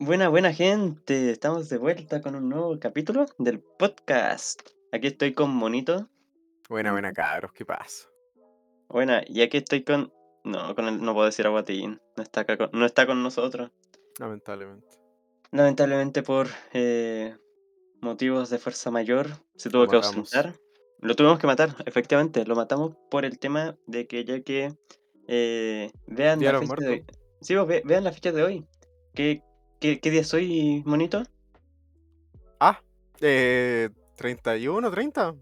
Buena, buena gente, estamos de vuelta con un nuevo capítulo del podcast. Aquí estoy con Monito. Buena, buena, cabros, ¿qué pasa? Buena, y aquí estoy con... No, con el... no puedo decir Aguatín, no está, acá con... no está con nosotros. Lamentablemente. Lamentablemente por eh, motivos de fuerza mayor se tuvo Lo que matamos. ausentar. Lo tuvimos que matar, efectivamente, lo matamos por el tema de que ya que eh, vean la fecha de. Sí, ve- vean la fecha de hoy. ¿Qué, qué, qué día es hoy, Monito? Ah, eh, 31, 30.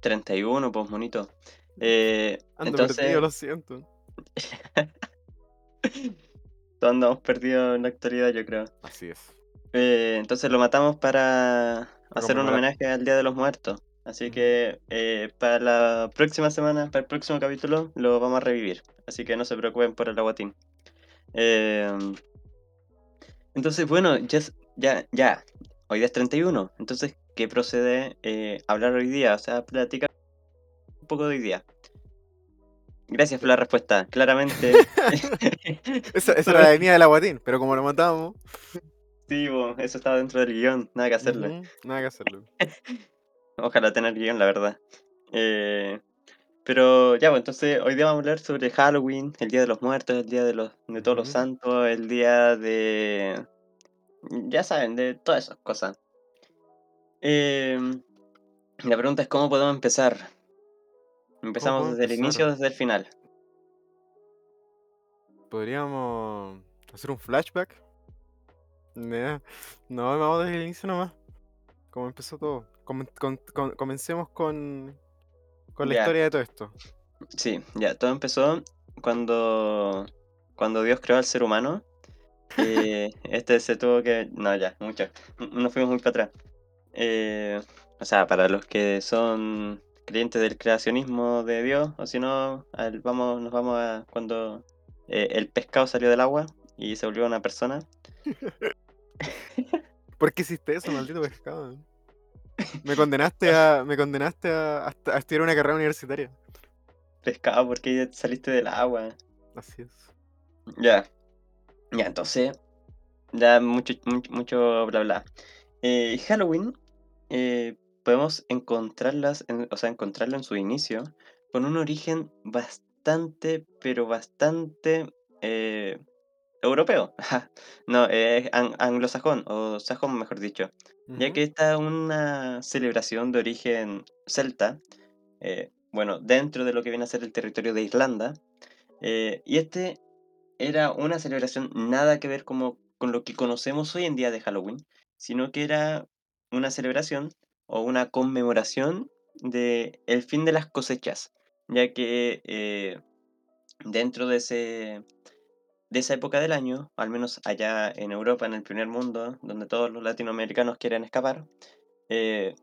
31, pues monito. Eh, Ando entonces, perdido, lo siento. todos andamos perdidos en la actualidad, yo creo. Así es. Eh, entonces lo matamos para hacer un homenaje al Día de los Muertos. Así que eh, para la próxima semana, para el próximo capítulo, lo vamos a revivir. Así que no se preocupen por el aguatín. Eh, entonces, bueno, ya, ya, ya. Hoy día es 31. Entonces, ¿qué procede eh, hablar hoy día? O sea, platicar un poco de hoy día. Gracias por la respuesta. Claramente. Esa, esa era la línea del aguatín, pero como lo matamos, Sí, bo, eso estaba dentro del guion, nada que hacerle. nada que hacerlo. Ojalá tener guion, la verdad. Eh, pero ya, pues entonces hoy día vamos a hablar sobre Halloween, el Día de los Muertos, el Día de, los, de todos los santos, el Día de... Ya saben, de todas esas cosas. Eh, la pregunta es cómo podemos empezar. Empezamos desde el inicio o desde el final. Podríamos hacer un flashback. Nah, No, vamos desde el inicio nomás. Como empezó todo. Comencemos con, con la Ya. historia de todo esto. Sí, ya, todo empezó cuando, cuando Dios creó al ser humano. Eh, este se tuvo que... No, ya, mucho. Nos fuimos muy para atrás. Eh, o sea, para los que son creyentes del creacionismo de Dios, o si no, vamos, nos vamos a cuando eh, el pescado salió del agua y se volvió una persona. ¿Por qué hiciste eso, maldito pescado? Me condenaste a. Me condenaste a, a, a estudiar una carrera universitaria. Pescado, porque saliste del agua? Así es. Ya. Ya, entonces, ya mucho, mucho, mucho bla bla. Eh, Halloween, eh, podemos encontrarlas, en- o sea, encontrarlo en su inicio, con un origen bastante, pero bastante eh, europeo. no, anglosajón, o sajón, mejor dicho. Ya que esta es una celebración de origen celta, eh, bueno, dentro de lo que viene a ser el territorio de Irlanda. eh, y este era una celebración nada que ver como con lo que conocemos hoy en día de Halloween, sino que era una celebración o una conmemoración de el fin de las cosechas, ya que eh, dentro de ese de esa época del año, al menos allá en Europa, en el primer mundo, donde todos los latinoamericanos quieren escapar, eh,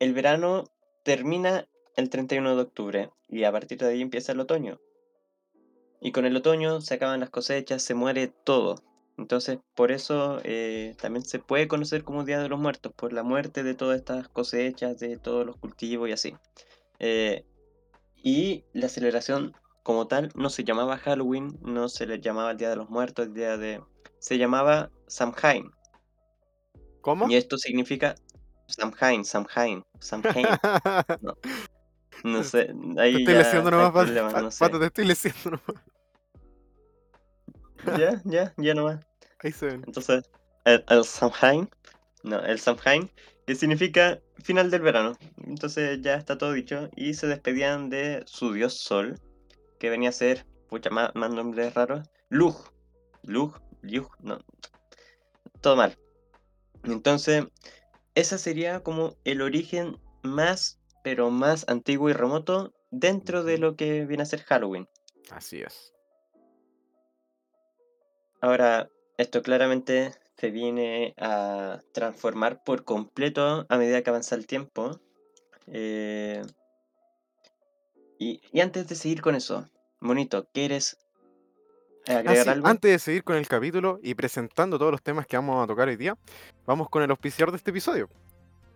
el verano termina el 31 de octubre y a partir de ahí empieza el otoño. Y con el otoño se acaban las cosechas, se muere todo. Entonces, por eso eh, también se puede conocer como Día de los Muertos, por la muerte de todas estas cosechas, de todos los cultivos y así. Eh, y la celebración como tal no se llamaba Halloween, no se le llamaba el Día de los Muertos, el día de... Se llamaba Samhain. ¿Cómo? Y esto significa Samhain, Samhain, Samhain. No, no sé, Te ahí estoy ya hay nomás, Pato, no sé. Pato, te estoy leyendo nomás. Ya, ya, ya nomás. Ahí se ven. Entonces, el, el Samhain, no, el Samhain, que significa final del verano. Entonces ya está todo dicho. Y se despedían de su dios Sol, que venía a ser, pucha, más, más nombres raros, Lug. Lug, Lug, no. Todo mal. Entonces, ese sería como el origen más, pero más antiguo y remoto dentro de lo que viene a ser Halloween. Así es. Ahora, esto claramente se viene a transformar por completo a medida que avanza el tiempo. Eh, y, y antes de seguir con eso, Monito, ¿quieres Ah, agregar sí, algo? antes de seguir con el capítulo y presentando todos los temas que vamos a tocar hoy día, vamos con el auspiciador de este episodio,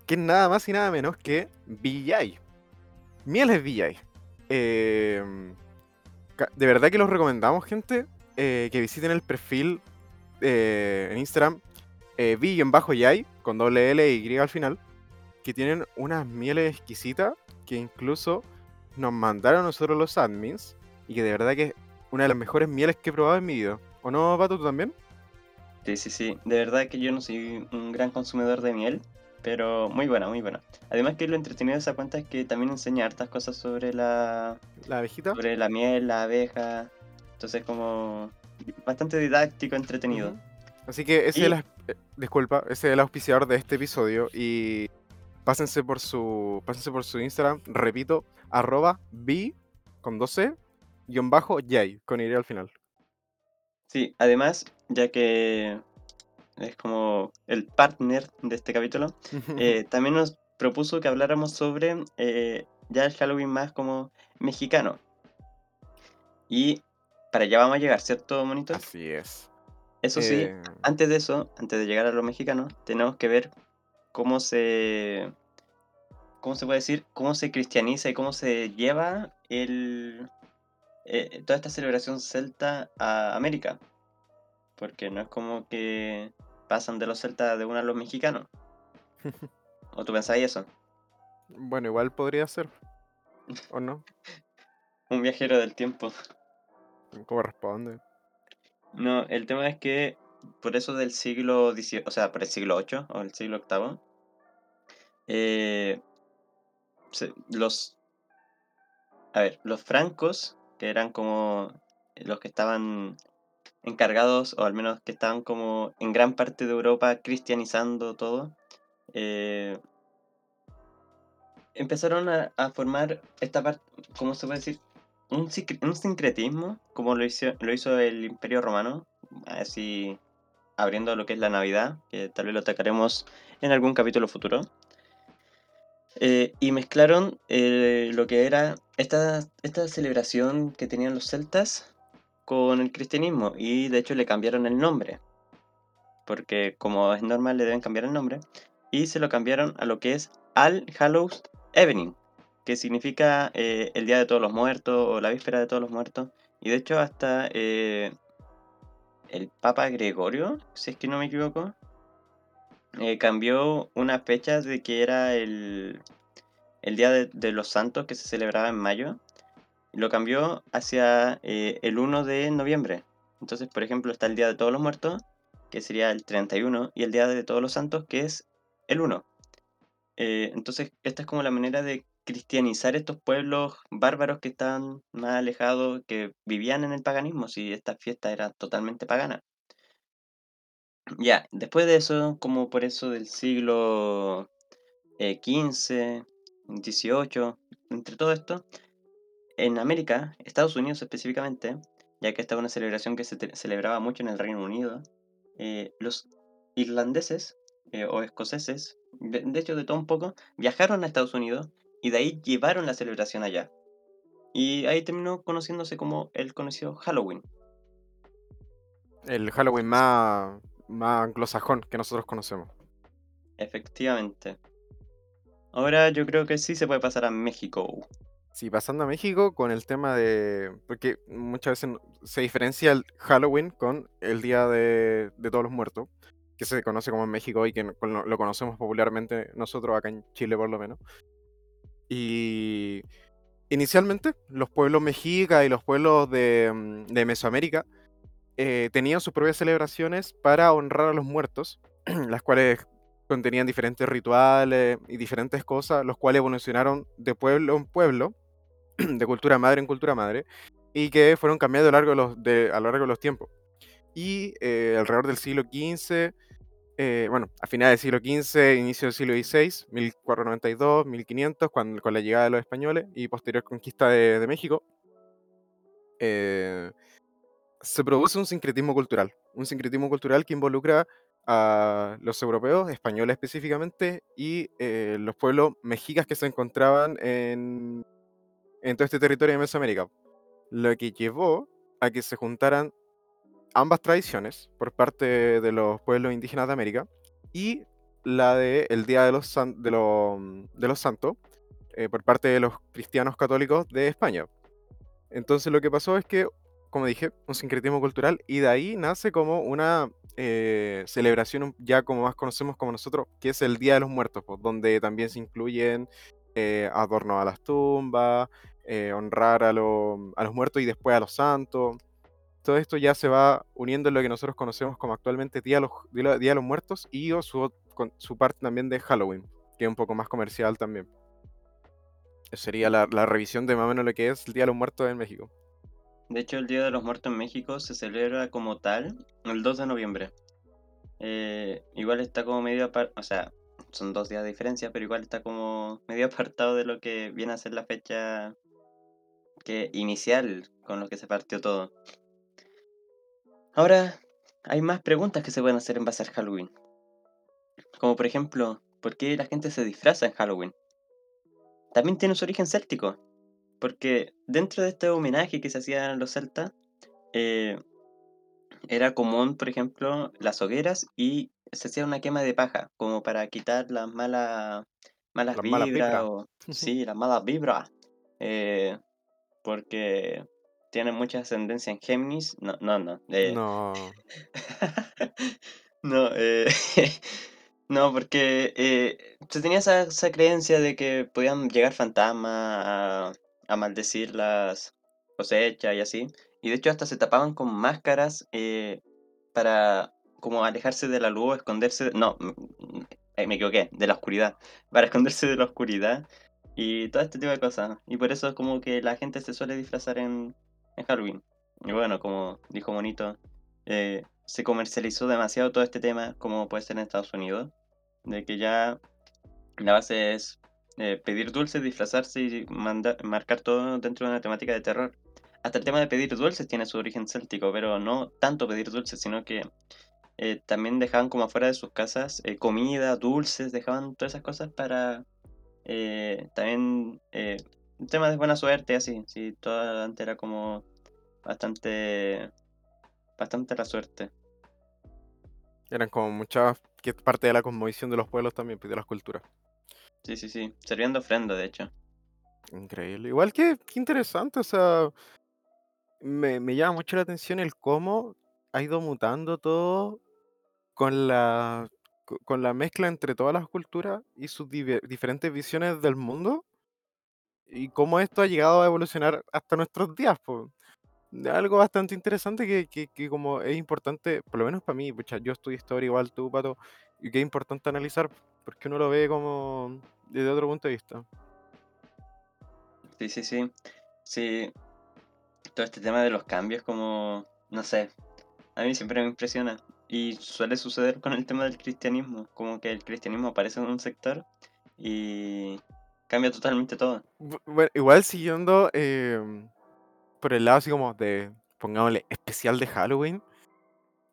que es nada más y nada menos que VJ. Mieles VJ. Eh, ca- de verdad que los recomendamos, gente, eh, que visiten el perfil eh, en Instagram, eh, vi-yay, con doble L y Y al final, que tienen unas mieles exquisitas que incluso nos mandaron a nosotros los admins y que de verdad que es una de las mejores mieles que he probado en mi vida. ¿O no, Pato, tú también? Sí, sí, sí. De verdad que yo no soy un gran consumidor de miel, pero muy buena, muy buena. Además que lo entretenido de esa cuenta es que también enseña hartas cosas sobre la, ¿La abejita? sobre la miel, la abeja. Entonces como bastante didáctico, entretenido. Así que ese Y- es el, eh, disculpa, ese es el auspiciador de este episodio y pásense por su pásense por su Instagram, repito, arroba b con 12 guion bajo yay con y al final. Sí, además, ya que es como el partner de este capítulo, eh, también nos propuso que habláramos sobre eh, ya el Halloween más como mexicano. Y para allá vamos a llegar, ¿cierto, monito? Así es. Eso sí, Eh, antes de eso, antes de llegar a los mexicanos, tenemos que ver cómo se. ¿Cómo se puede decir? Cómo se cristianiza y cómo se lleva el, eh, toda esta celebración celta a América. Porque no es como que pasan de los celtas de uno a los mexicanos. ¿O tú pensáis eso? bueno, igual podría ser. ¿O no? Un viajero del tiempo. ¿Cómo responde? No, el tema es que por eso del siglo XVIII, o sea, por el siglo VIII o el siglo VIII, eh, los, a ver, los francos, que eran como los que estaban encargados, o al menos que estaban como en gran parte de Europa cristianizando todo, eh, empezaron a, a formar esta parte, ¿cómo se puede decir? Un, un sincretismo, como lo hizo, lo hizo el Imperio Romano, así abriendo lo que es la Navidad, que tal vez lo atacaremos en algún capítulo futuro. Eh, y mezclaron eh, lo que era esta, esta celebración que tenían los celtas con el cristianismo y de hecho le cambiaron el nombre, porque como es normal le deben cambiar el nombre, y se lo cambiaron a lo que es All Hallows Evening, que significa eh, el Día de Todos los Muertos o la Víspera de Todos los Muertos, y de hecho hasta el Papa Gregorio, si es que no me equivoco, eh, cambió una fecha de que era el, el Día de, los Santos que se celebraba en mayo, lo cambió hacia eh, el 1 de noviembre. Entonces, por ejemplo, está el Día de Todos los Muertos, que sería el 31, y el Día de Todos los Santos, que es el 1. Eh, entonces, esta es como la manera de cristianizar estos pueblos bárbaros que estaban más alejados, que vivían en el paganismo, si esta fiesta era totalmente pagana. Ya, después de eso, como por eso del siglo eh, XV, XVIII, entre todo esto, en América, Estados Unidos específicamente, ya que esta es una celebración que se celebraba mucho en el Reino Unido, eh, los irlandeses eh, o escoceses, de, de hecho de todo un poco, viajaron a Estados Unidos y de ahí llevaron la celebración allá. Y ahí terminó conociéndose como el conocido Halloween. El Halloween más, más anglosajón que nosotros conocemos. Efectivamente. Ahora yo creo que sí se puede pasar a México. Sí, pasando a México con el tema de. Porque muchas veces se diferencia el Halloween con el Día de, de Todos los Muertos, que se conoce como en México y que lo conocemos popularmente nosotros acá en Chile, por lo menos. Inicialmente, los pueblos mexicas y los pueblos de, mm, Mesoamérica eh, tenían sus propias celebraciones para honrar a los muertos, las cuales contenían diferentes rituales y diferentes cosas, los cuales evolucionaron de pueblo en pueblo, de cultura madre en cultura madre, y que fueron cambiando a lo largo de los, de- a lo largo de los tiempos. Y eh, alrededor del siglo XV, eh, bueno, a finales del siglo XV, inicio del siglo XVI, 1492, 1500, cuando, con la llegada de los españoles y posterior conquista de, de México, eh, se produce un sincretismo cultural, un sincretismo cultural que involucra a los europeos, españoles específicamente, y eh, los pueblos mexicas que se encontraban en, en todo este territorio de Mesoamérica, lo que llevó a que se juntaran ambas tradiciones por parte de los pueblos indígenas de América y la de el Día de los, de de los Santos eh, por parte de los cristianos católicos de España. Entonces lo que pasó es que como dije, un sincretismo cultural y de ahí nace como una eh, celebración ya como más conocemos como nosotros, que es el Día de los Muertos, pues, donde también se incluyen eh, adornos a las tumbas, eh, honrar a, a los muertos y después a los santos. Todo esto ya se va uniendo en lo que nosotros conocemos como actualmente Día de los, Día de los Muertos y o su, su parte también de Halloween, que es un poco más comercial también. Sería la, la revisión de más o menos lo que es el Día de los Muertos en México. De hecho, el Día de los Muertos en México se celebra como tal el 2 de noviembre. Eh, igual está como medio apar- o sea, son dos días de diferencia, pero igual está como medio apartado de lo que viene a ser la fecha que inicial con lo que se partió todo. Ahora, hay más preguntas que se pueden hacer en base al Halloween. Como por ejemplo, ¿por qué la gente se disfraza en Halloween? También tiene su origen céltico, porque dentro de este homenaje que se hacía a los celtas, eh, era común, por ejemplo, las hogueras y se hacía una quema de paja, como para quitar las malas, malas Las malas vibras vibras. o, sí, las malas vibras, eh, porque tienen mucha ascendencia en Géminis. No, no, no. eh, No. no, eh, no, porque eh, se tenía esa, esa creencia de que podían llegar fantasmas a, a maldecir las cosechas y así. Y de hecho hasta se tapaban con máscaras eh, para como alejarse de la luz, esconderse... No, me equivoqué, de la oscuridad. Para esconderse de la oscuridad y todo este tipo de cosas. Y por eso es como que la gente se suele disfrazar en, en Halloween. Y bueno, como dijo Monito, eh, se comercializó demasiado todo este tema, como puede ser en Estados Unidos, de que ya la base es eh, pedir dulces, disfrazarse y manda- marcar todo dentro de una temática de terror. Hasta el tema de pedir dulces tiene su origen céltico, pero no tanto pedir dulces, sino que eh, también dejaban como afuera de sus casas comida, dulces, dejaban todas esas cosas para también un tema de buena suerte, así, sí, todo antes era como bastante, bastante la suerte. Eran como muchas que es parte de la cosmovisión de los pueblos también, pues, de las culturas. Sí, sí, sí, servían de ofrenda, de hecho. Increíble. Igual que, interesante, o sea, me, me llama mucho la atención el cómo ha ido mutando todo con la, co- con la mezcla entre todas las culturas y sus diferentes visiones del mundo y cómo esto ha llegado a evolucionar hasta nuestros días, pues. Algo bastante interesante que, que, que como es importante, por lo menos para mí, pucha, yo estudio historia igual tú, Pato, y que es importante analizar porque uno lo ve como desde otro punto de vista. Sí, sí, sí. Sí, todo este tema de los cambios, como, no sé, a mí siempre me impresiona. Y suele suceder con el tema del cristianismo, como que el cristianismo aparece en un sector y cambia totalmente todo. Igual siguiendo em, por el lado así como de, pongámosle, especial de Halloween,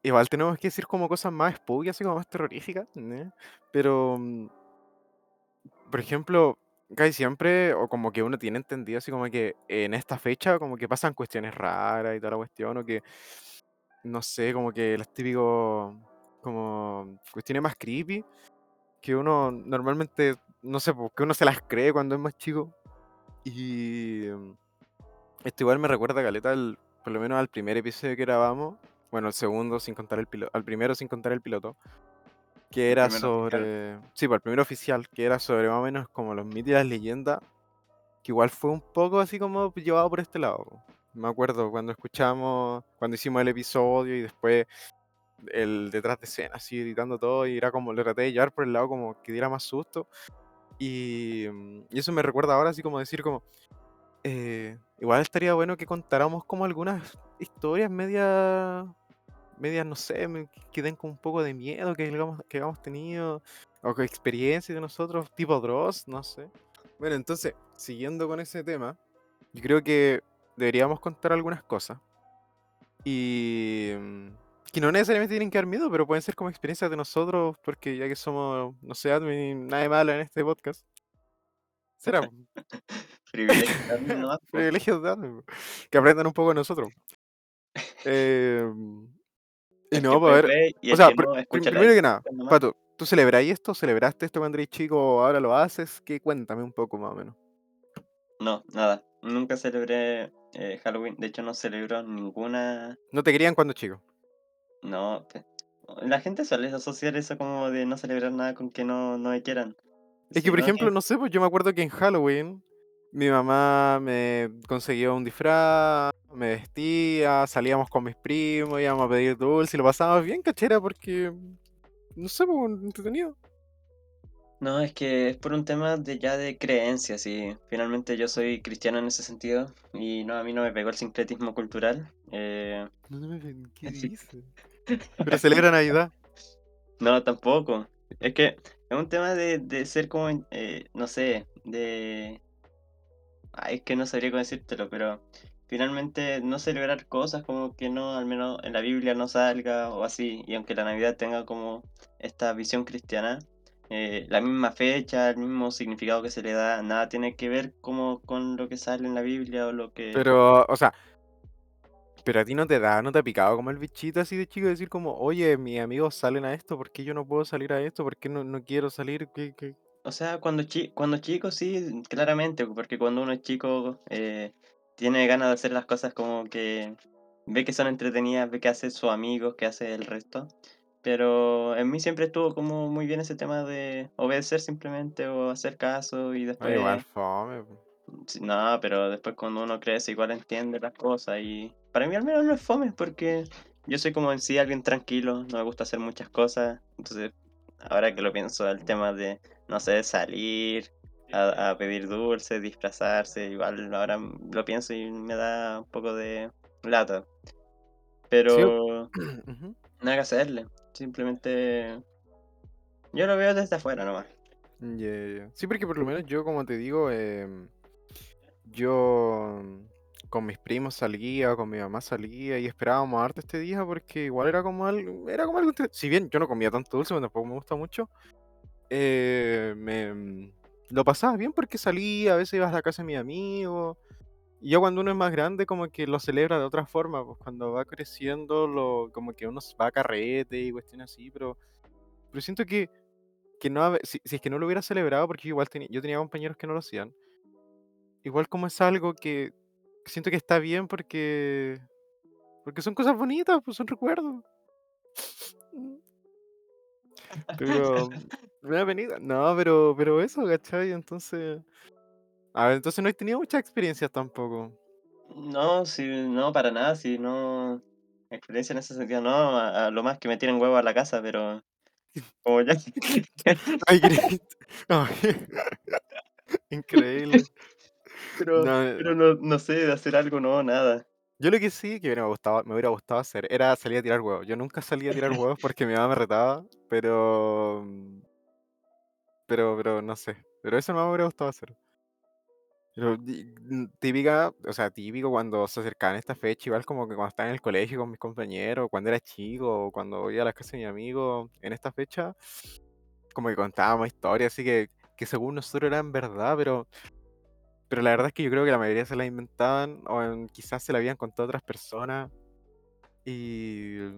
igual tenemos que decir como cosas más spooky, así como más terroríficas, ¿ne? Pero, mm, por ejemplo, casi siempre, o como que uno tiene entendido así como que en esta fecha como que pasan cuestiones raras y toda la cuestión, o que, no sé, como que las típicos, como cuestiones más creepy, que uno normalmente, no sé, porque uno se las cree cuando es más chico. Y mm, esto igual me recuerda, Caleta, al- por lo menos al primer episodio que grabamos, bueno, el segundo sin contar el piloto, al primero sin contar el piloto, que era oficial. sobre, sí, pues el primero oficial, que era sobre más o menos como los mitos y las leyendas, que igual fue un poco así como llevado por este lado. Me acuerdo cuando escuchamos, cuando hicimos el episodio y después el detrás de escena, así editando todo, y era como, le traté de llevar por el lado como que diera más susto. Y, mm, y eso me recuerda ahora así como decir como, eh, igual estaría bueno que contáramos como algunas historias medias, medias, no sé, que den como un poco de miedo que hagamos, que hagamos tenido, o que experiencias de nosotros, tipo Dross, no sé. Bueno, entonces, siguiendo con ese tema, yo creo que deberíamos contar algunas cosas. Y mm, que no necesariamente tienen que dar miedo, pero pueden ser como experiencias de nosotros, porque ya que somos, no sé, admin, nada de malo en este podcast. Será, po. Privilegio también nomás, po. privilegios de admin. Que aprendan un poco de nosotros. Em, y no, que a ve, ver, o sea, no, primero que nada, nomás. Pato, ¿tú celebráis esto? ¿Celebraste esto cuando eres chico ahora lo haces? ¿Qué? Cuéntame un poco más o menos. No, nada. Nunca celebré eh, Halloween, de hecho no celebro ninguna... No te querían cuando chico. No, te- la gente suele asociar eso como de no celebrar nada con que no, no me quieran. Es que, por ejemplo, tienes- no sé, pues yo me acuerdo que en Halloween mi mamá me consiguió un disfraz, me vestía, salíamos con mis primos, íbamos a pedir dulce y lo pasábamos bien, cachera, porque, no sé, pues entretenido. No, es que es por un tema de ya de creencias y finalmente yo soy cristiano en ese sentido y no, a mí no me pegó el sincretismo cultural. eh, No, no me ven- ¿Qué dice? Pero celebra Navidad. no, tampoco. Es que es un tema de, de ser como, eh, no sé, de... Ay, es que no sabría cómo decírtelo, pero finalmente no celebrar cosas como que no, al menos en la Biblia no salga o así, y aunque la Navidad tenga como esta visión cristiana, eh, la misma fecha, el mismo significado que se le da, nada tiene que ver como con lo que sale en la Biblia o lo que... Pero, o sea, pero a ti no te da, no te ha picado como el bichito así de chico decir como, oye, mis amigos salen a esto, ¿por qué yo no puedo salir a esto? ¿Por qué no, no quiero salir? ¿Qué, qué? O sea, cuando, chi cuando chico sí, claramente, porque cuando uno es chico eh, tiene ganas de hacer las cosas como que ve que son entretenidas, ve que hace sus amigos, que hace el resto. Pero en mí siempre estuvo como muy bien ese tema de obedecer simplemente o hacer caso y Ah, después... igual, fome. sí, No, pero después cuando uno crece igual entiende las cosas y para mí al menos no es fome porque yo soy como en sí alguien tranquilo, no me gusta hacer muchas cosas. Entonces, ahora que lo pienso, el tema de, no sé, salir a, a pedir dulces, disfrazarse, igual ahora lo pienso y me da un poco de lata. Pero Ujú. nada que hacerle, simplemente yo lo veo desde afuera nomás. Ya. Sí, porque por lo menos yo, como te digo, em, yo mm, con mis primos salía, con mi mamá salía y esperábamos harto este día porque igual era como algo, era como algo, si bien yo no comía tanto dulce, pero tampoco me gusta mucho, eh, me mm, lo pasaba bien porque salía, a veces ibas a la casa de mi amigo. Y ya cuando uno es más grande, como que lo celebra de otra forma, pues cuando va creciendo, lo, como que uno va a carrete y cuestiones así, pero, pero siento que que no si, si es que no lo hubiera celebrado, porque igual tenía, yo tenía compañeros que no lo hacían, igual como es algo que, siento que está bien porque porque son cosas bonitas, pues son recuerdos. Pero me da. No, pero pero eso, ¿cachai? Entonces, a ver, entonces no he tenido muchas experiencias tampoco. No, sí, no, para nada, sí, no. Experiencia en ese sentido, no, a, a lo más que me tiren huevo a la casa, pero como ya. Ay, Increíble. pero, No, pero no, no sé, de hacer algo, no, nada. yo lo que sí que hubiera gustado, me hubiera gustado hacer era salir a tirar huevos. Yo nunca salía a tirar huevos porque mi mamá me retaba, pero pero pero no sé. Pero eso no me hubiera gustado hacer. Pero di- típica, o sea, típico cuando se acercaban a esta fecha, igual como que cuando estaba en el colegio con mis compañeros, cuando era chico, o cuando iba a la casa de mi amigo, en esta fecha, como que contábamos historias así que, que según nosotros eran verdad, pero, pero la verdad es que yo creo que la mayoría se la inventaban, o en- quizás se la habían contado otras personas, y yo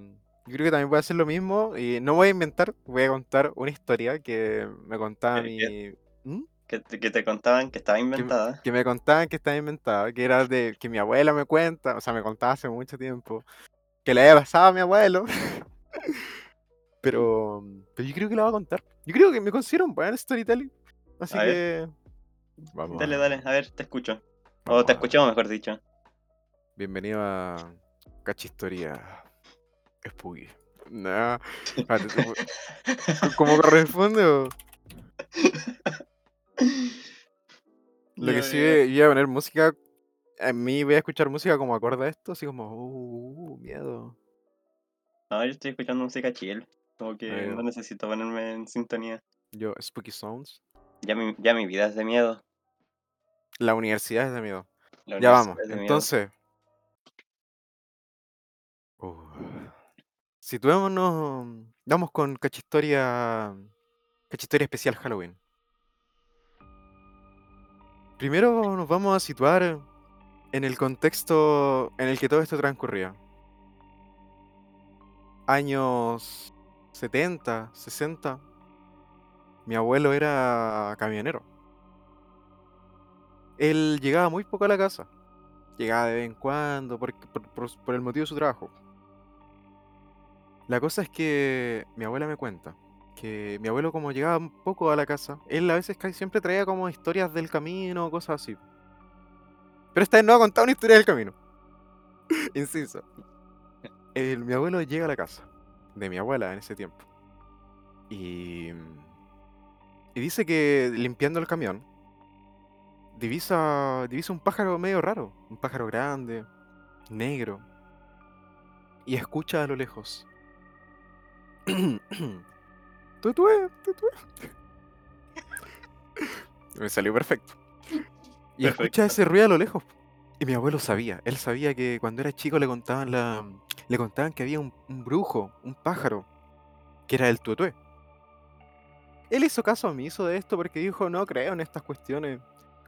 creo que también voy a hacer lo mismo, y no voy a inventar, voy a contar una historia que me contaba mi... ¿Mm? Que te, que te contaban que estaba inventada. que me contaban que estaba inventada, que era de que mi abuela me cuenta, o sea, me contaba hace mucho tiempo, que le había pasado a mi abuelo, pero, pero yo creo que lo va a contar. Yo creo que me considero un buen storytelling, así A que vamos dale, dale, a ver, te escucho. O te escuchamos, mejor dicho. bienvenido a Cachistoría Spooky. No, ¿cómo, cómo corresponde? Lo que sí veo. iba a poner música, a mí voy a escuchar música como acorde a esto, así como, uh, uh, miedo. No, yo estoy escuchando música chill. Como que no necesito ponerme en sintonía. Yo, Spooky Sounds. Ya mi, ya mi vida es de miedo. La universidad es de miedo. Ya vamos. Entonces, uh, situémonos. Vamos con cachistoria. Cachistoria especial Halloween. Primero nos vamos a situar en el contexto en el que todo esto transcurría. Años 70, 60. Mi abuelo era camionero. Él llegaba muy poco a la casa. Llegaba de vez en cuando, por, el motivo de su trabajo. La cosa es que mi abuela me cuenta que mi abuelo como llegaba un poco a la casa, él a veces siempre traía como historias del camino, cosas así. Pero esta vez no ha contado una historia del camino. Inciso. El- mi abuelo llega a la casa de mi abuela en ese tiempo. Y, y dice que limpiando el camión, divisa, divisa un pájaro medio raro. Un pájaro grande, negro. Y escucha a lo lejos. Tutué, tutué. Me salió perfecto. Y escucha Perfecto. ese ruido a lo lejos. Y mi abuelo sabía, él sabía que cuando era chico le contaban la, le contaban que había un, un brujo, un pájaro, que era el tutué. Él hizo caso omiso de esto porque dijo, no creo en estas cuestiones,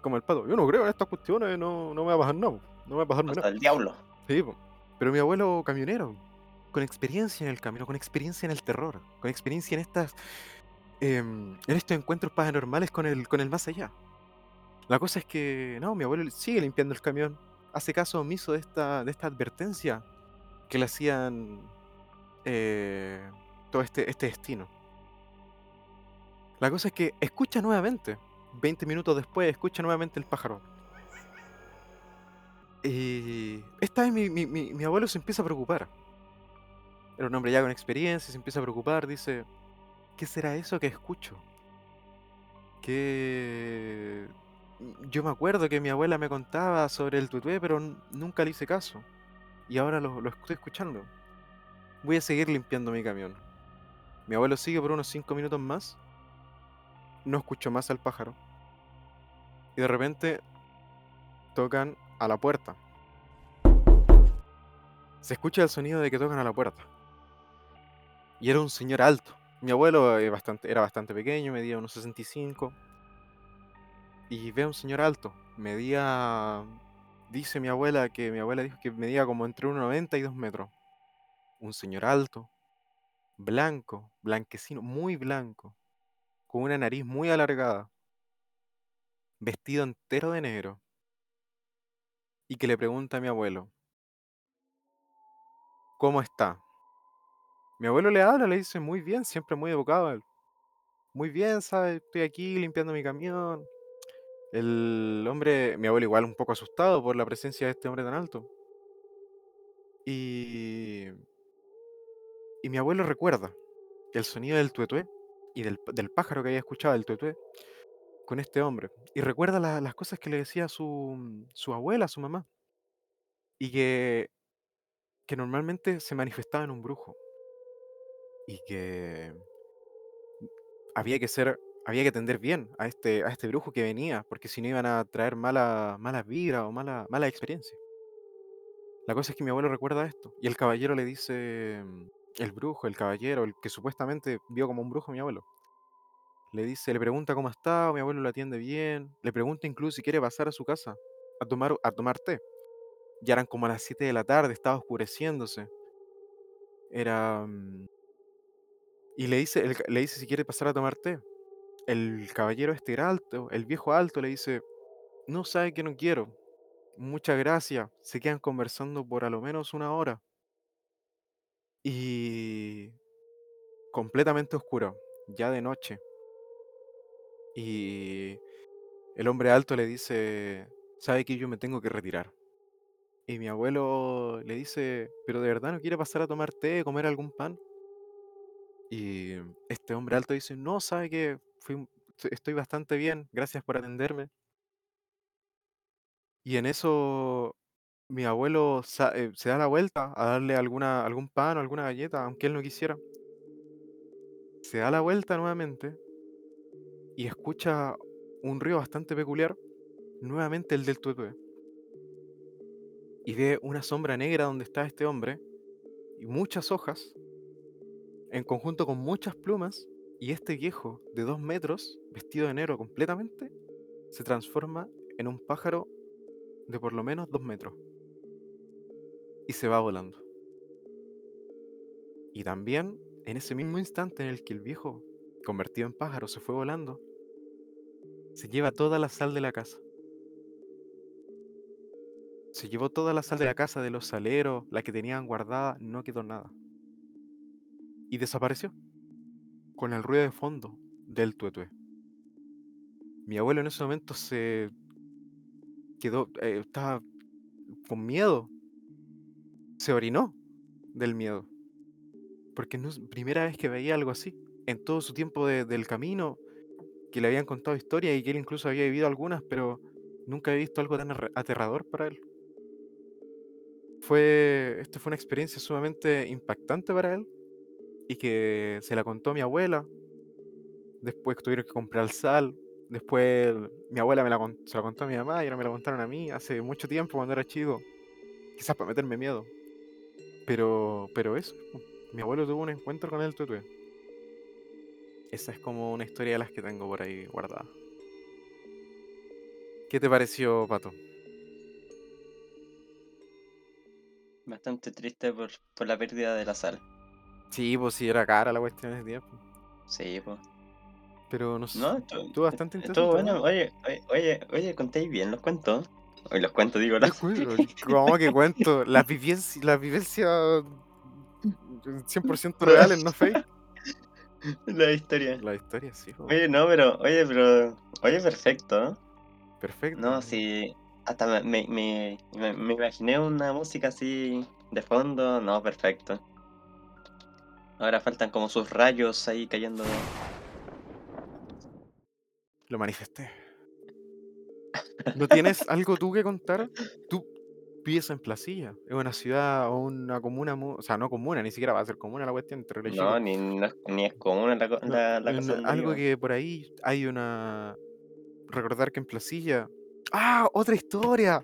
como el pato, yo no creo en estas cuestiones, no, no me va a pasar nada, po, no me va a Hasta nada. el diablo. Sí, pero mi abuelo camionero, con experiencia en el camino, con experiencia en el terror, con experiencia en estas, em, en estos encuentros paranormales con el, con el más allá. La cosa es que, no, mi abuelo sigue limpiando el camión, hace caso omiso de esta, de esta advertencia que le hacían eh, todo este, este destino. La cosa es que escucha nuevamente, 20 minutos después, escucha nuevamente el pájaro. Y esta vez mi, mi- mi- mi abuelo se empieza a preocupar. Era un hombre ya con experiencia, se empieza a preocupar, dice, ¿qué será eso que escucho? Que yo me acuerdo que mi abuela me contaba sobre el tutué, pero nunca le hice caso. Y ahora lo, lo estoy escuchando. Voy a seguir limpiando mi camión. Mi abuelo sigue por unos 5 minutos más. No escucho más al pájaro. Y de repente tocan a la puerta. Se escucha el sonido de que tocan a la puerta. Y era un señor alto. Mi abuelo eh, bastante, era bastante pequeño, medía unos 65. Y ve a un señor alto. Medía. Dice mi abuela que mi abuela dijo que medía como entre 1,90 y 2 metros. Un señor alto, blanco, blanquecino, muy blanco, con una nariz muy alargada, vestido entero de negro. Y que le pregunta a mi abuelo, ¿cómo está? Mi abuelo le habla, le dice, muy bien, siempre muy educado. él, Muy bien, ¿sabes? Estoy aquí limpiando mi camión. El hombre, mi abuelo igual un poco asustado por la presencia de este hombre tan alto. Y, y mi abuelo recuerda el sonido del tuetué y del, del pájaro que había escuchado, el tuetué, con este hombre. Y recuerda la- las cosas que le decía su, su abuela, su mamá. Y que, que normalmente se manifestaba en un brujo. Y que había que ser, había que atender bien a este, a este brujo que venía, porque si no iban a traer mala, malas vibras o mala, mala experiencia. La cosa es que mi abuelo recuerda esto. Y el caballero le dice, mm, el brujo, el caballero, el que supuestamente vio como un brujo a mi abuelo. Le dice, le pregunta cómo está, mi abuelo lo atiende bien. Le pregunta incluso si quiere pasar a su casa a tomar, a tomar té. Ya eran como las 7 de la tarde, estaba oscureciéndose. Era... Y le dice, le dice si quiere pasar a tomar té. El caballero este alto, el viejo alto le dice, no sabe que no quiero. Muchas gracias. Se quedan conversando por a lo menos una hora. Y completamente oscuro, ya de noche. Y el hombre alto le dice, sabe que yo me tengo que retirar. Y mi abuelo le dice, pero de verdad no quiere pasar a tomar té, comer algún pan. Y este hombre alto dice, no, sabe que estoy bastante bien, gracias por atenderme. Y en eso mi abuelo eh, se da la vuelta a darle alguna, algún pan o alguna galleta, aunque él no quisiera. Se da la vuelta nuevamente y escucha un ruido bastante peculiar, nuevamente el del tuetue. Y ve una sombra negra donde está este hombre y muchas hojas, en conjunto con muchas plumas, y este viejo de dos metros, vestido de negro completamente, se transforma en un pájaro de por lo menos dos metros y se va volando. Y también, en ese mismo instante en el que el viejo, convertido en pájaro, se fue volando, se lleva toda la sal de la casa. Se llevó toda la sal de la casa de los saleros, la que tenían guardada, no quedó nada. Y desapareció, con el ruido de fondo del tuetué. Mi abuelo en ese momento se quedó, eh, estaba con miedo. Se orinó del miedo. Porque no es primera vez que veía algo así. En todo su tiempo de- del camino, que le habían contado historias y que él incluso había vivido algunas, pero nunca había visto algo tan aterrador para él. Fue, esta fue una experiencia sumamente impactante para él y que se la contó mi abuela. Después tuvieron que comprar sal. Después mi abuela me la, con- se la contó a mi mamá y ahora me la contaron a mí hace mucho tiempo cuando era chico. Quizás para meterme miedo. Pero, pero eso, mi abuelo tuvo un encuentro con el tutué. Esa es como una historia de las que tengo por ahí guardada. ¿Qué te pareció, Pato? Bastante triste por, por la pérdida de la sal. Sí, pues sí, era cara la cuestión en ese tiempo. Sí, pues. Pero no sé. No, Estuvo bastante estuvo interesante. bueno. ¿no? Oye, oye, oye, contéis bien los cuentos. Hoy los cuentos, digo, ¿Qué las, cuento? ¿Cómo que cuento? La vivencia, la vivencia 100% reales, no fake. la historia. La historia, sí. po. Oye, no, pero, oye, pero, oye, perfecto. ¿eh? Perfecto. No, sí, hasta me, me- me imaginé una música así de fondo, no, perfecto. Ahora faltan como sus rayos ahí cayendo. Lo manifesté. ¿No tienes algo tú que contar? Tú vives en Placilla. Es una ciudad o una comuna, mu- o sea, no comuna, ni siquiera va a ser comuna la cuestión, chico. No, ni, no es- ni es común la, la, la cosa algo que por ahí hay una. Recordar que en Placilla. ¡Ah! ¡Otra historia!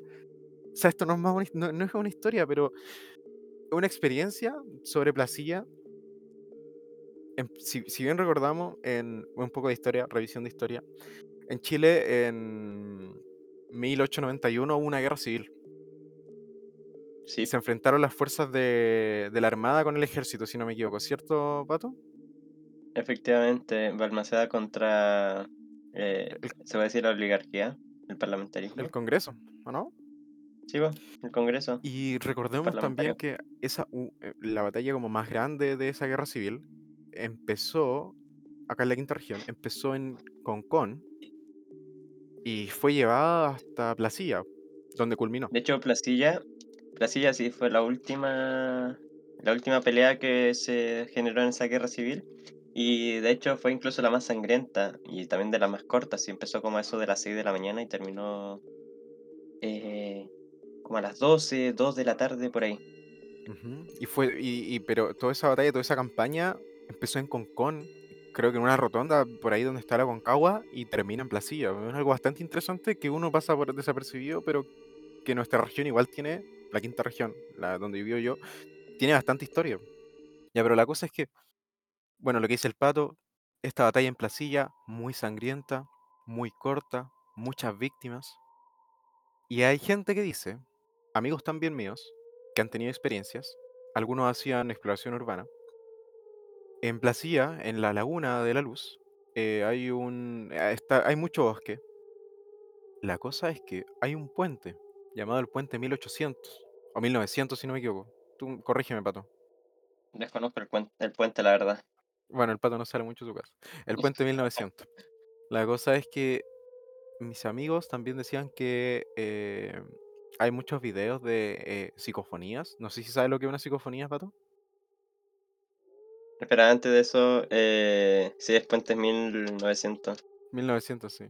O sea, esto no es más una his- no, no es una historia, pero una experiencia sobre Placilla. En- si, si bien recordamos, en un poco de historia, revisión de historia, en Chile en 1891 hubo una guerra civil. Sí, Se enfrentaron las fuerzas de, de la Armada con el ejército, si no me equivoco, ¿cierto, Pato? efectivamente, Balmaceda contra, eh, El, se va a decir la oligarquía, el parlamentarismo. el Congreso, ¿o no? Sí, va, el Congreso Y recordemos también que esa, eh, la batalla como más grande de esa guerra civil empezó, acá en la quinta región, empezó en Concón y fue llevada hasta Placilla, donde culminó. De hecho, Placilla, Placilla sí fue la última, la última pelea que se generó en esa guerra civil. Y de hecho fue incluso la más sangrienta y también de la más corta. Sí, empezó como eso de las 6 de la mañana y terminó eh, como a las 12, 2 de la tarde por ahí. Y fue, y, y- pero toda esa batalla, toda esa campaña empezó en Concón, creo que en una rotonda por ahí donde está la Concagua y termina en Placilla. Es algo bastante interesante que uno pasa por desapercibido, pero que nuestra región igual tiene, la quinta región, la donde vivió yo, tiene bastante historia. Ya, pero la cosa es que, bueno, lo que dice el pato, esta batalla en Placilla, muy sangrienta, muy corta, muchas víctimas. Y hay gente que dice, amigos también míos, que han tenido experiencias, algunos hacían exploración urbana. En Placilla, en la Laguna de la Luz, eh, hay un. eh, está- hay mucho bosque. La cosa es que hay un puente llamado el Puente 1800 o 1900, si no me equivoco. Tú corrígeme, pato. Desconozco el, cuen- el puente, la verdad. Bueno, el pato no sale mucho de su casa. El Puente 1900. La cosa es que mis amigos también decían que eh, hay muchos videos de eh, psicofonías. No sé si sabes lo que es una psicofonía, pato. Espera, antes de eso, eh, sí, es puente 1900. 1900, sí.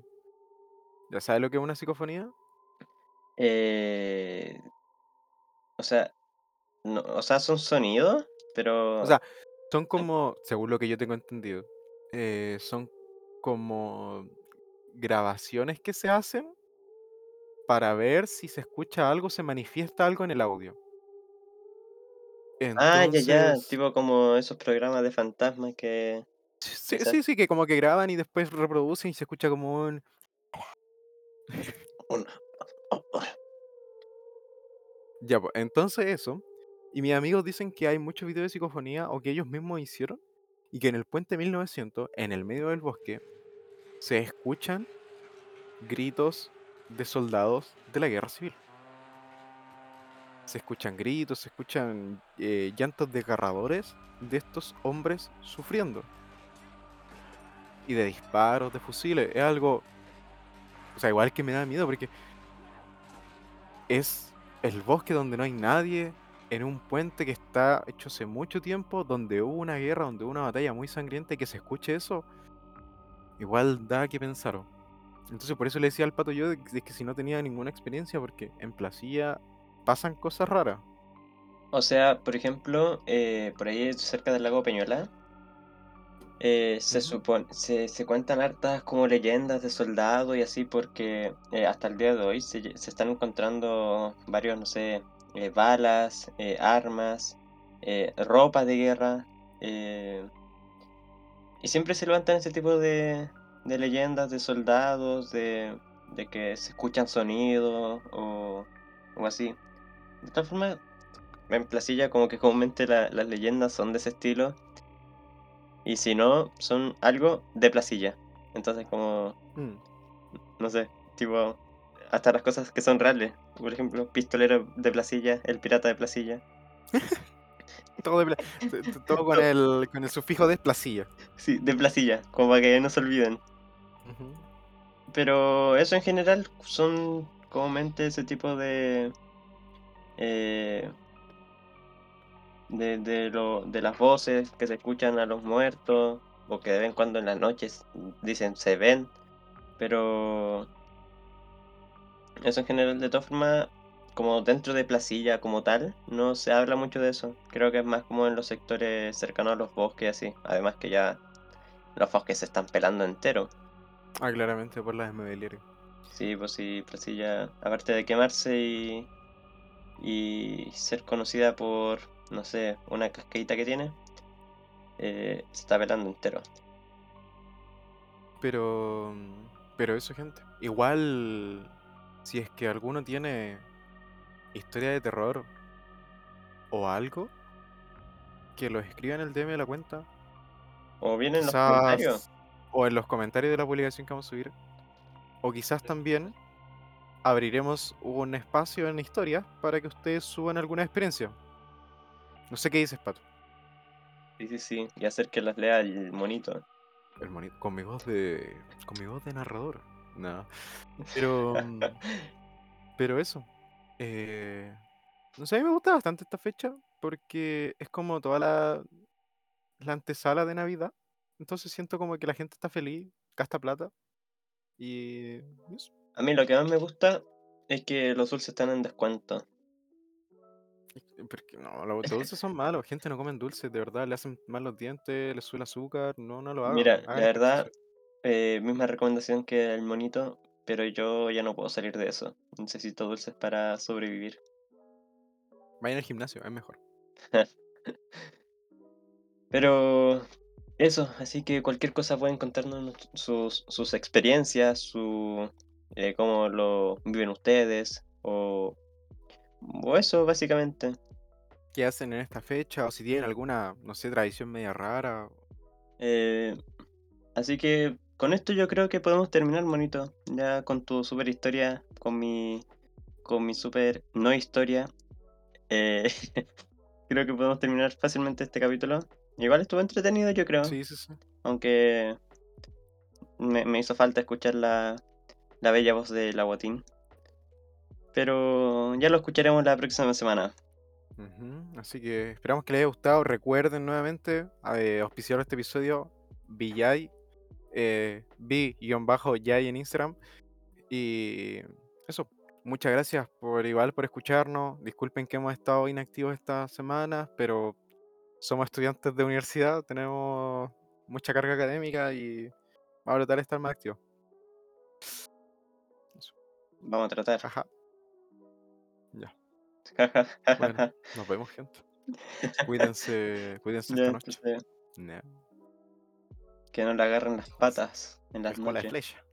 ¿Ya sabes lo que es una psicofonía? Eh, o sea, no, o sea, son sonidos, pero O sea, son como, según lo que yo tengo entendido, eh, son como grabaciones que se hacen para ver si se escucha algo, se manifiesta algo en el audio. Ah, ya, ya, tipo como esos programas de fantasmas que sí, quizás sí, sí, que como que graban y después reproducen y se escucha como un... un- Ya, pues, entonces eso. Y mis amigos dicen que hay muchos videos de psicofonía o que ellos mismos hicieron y que en el puente 1900, en el medio del bosque, se escuchan gritos de soldados de la guerra civil. Se escuchan gritos, se escuchan eh, llantos desgarradores de estos hombres sufriendo. Y de disparos, de fusiles. Es algo. O sea, igual que me da miedo porque. Es el bosque donde no hay nadie, en un puente que está hecho hace mucho tiempo, donde hubo una guerra, donde hubo una batalla muy sangrienta y que se escuche eso, igual da que pensar. Entonces por eso le decía al pato yo de, que si no tenía ninguna experiencia, porque en Placilla pasan cosas raras. O sea, por ejemplo, eh, por ahí cerca del lago Peñuela, eh, se, supone, se, se cuentan hartas como leyendas de soldados y así porque eh, hasta el día de hoy se, se están encontrando varios, no sé, eh, balas, armas, ropa de guerra. eh, y siempre se levantan ese tipo de, de leyendas de soldados, de, de que se escuchan sonidos o, o así. De todas formas, en Placilla como que comúnmente la- las leyendas son de ese estilo. Y si no, son algo de Placilla. Entonces como, Mm. no sé, tipo, hasta las cosas que son reales. Por ejemplo, pistolero de Placilla, el pirata de Placilla. Todo, de todo con, el, con el sufijo de Placilla. Sí, de Placilla, como para que no se olviden. Pero eso en general son comúnmente ese tipo de... eh, de, de, lo, de las voces que se escuchan a los muertos, o que de vez en cuando en las noches dicen se ven, pero eso en general, de todas formas, como dentro de Placilla como tal, no se habla mucho de eso. Creo que es más como en los sectores cercanos a los bosques, así. Además que ya los bosques se están pelando entero. Ah, claramente por las inmobiliarias. Sí, pues sí, Placilla, aparte de quemarse y, y ser conocida por, no sé, una cascadita que tiene, eh, se está pelando entero. Pero, pero eso, gente. Igual, si es que alguno tiene historia de terror o algo, que lo escriba en el DM de la cuenta. O bien en los comentarios. O en los comentarios de la publicación que vamos a subir. O quizás también abriremos un espacio en historia para que ustedes suban alguna experiencia. No sé qué dices, Pato. Sí, sí, sí. Y hacer que las lea el monito. El monito, con mi voz de. con mi voz de narrador. No. Pero. mm, pero eso. eh, no sé, a mí me gusta bastante esta fecha. Porque es como toda la. la antesala de Navidad. Entonces siento como que la gente está feliz, gasta plata. Y. A mí lo que más me gusta es que los dulces están en descuento. Porque no, los dulces son malos. Gente no comen dulces, de verdad. Le hacen mal los dientes, le sube el azúcar. No, no lo hagan. Mira, la verdad, eh, misma recomendación que el monito, pero yo ya no puedo salir de eso. Necesito dulces para sobrevivir. Vayan al gimnasio, es mejor. Pero eso, así que cualquier cosa pueden contarnos sus experiencias, su eh, cómo lo viven ustedes, o, o eso básicamente. ¿Qué hacen en esta fecha? O si tienen alguna, no sé, tradición media rara. Eh, así que con esto yo creo que podemos terminar, monito. Ya con tu super historia, con mi, con mi super no historia. eh, creo que podemos terminar fácilmente este capítulo. Igual estuvo entretenido, yo creo. Sí, sí, sí. Aunque me, me hizo falta escuchar la, la bella voz de la Guatín. Pero ya lo escucharemos la próxima semana. Así que esperamos que les haya gustado. Recuerden nuevamente eh, auspiciar este episodio eh, B-Yay en Instagram. Y eso, muchas gracias por igual por escucharnos. Disculpen que hemos estado inactivos estas semanas, pero somos estudiantes de universidad, tenemos mucha carga académica y vamos a tratar de estar más activos. Vamos a tratar. Ajá. Ya. Bueno, nos vemos, gente. Cuídense, cuídense esta noche. que no le agarren las patas en las flecha.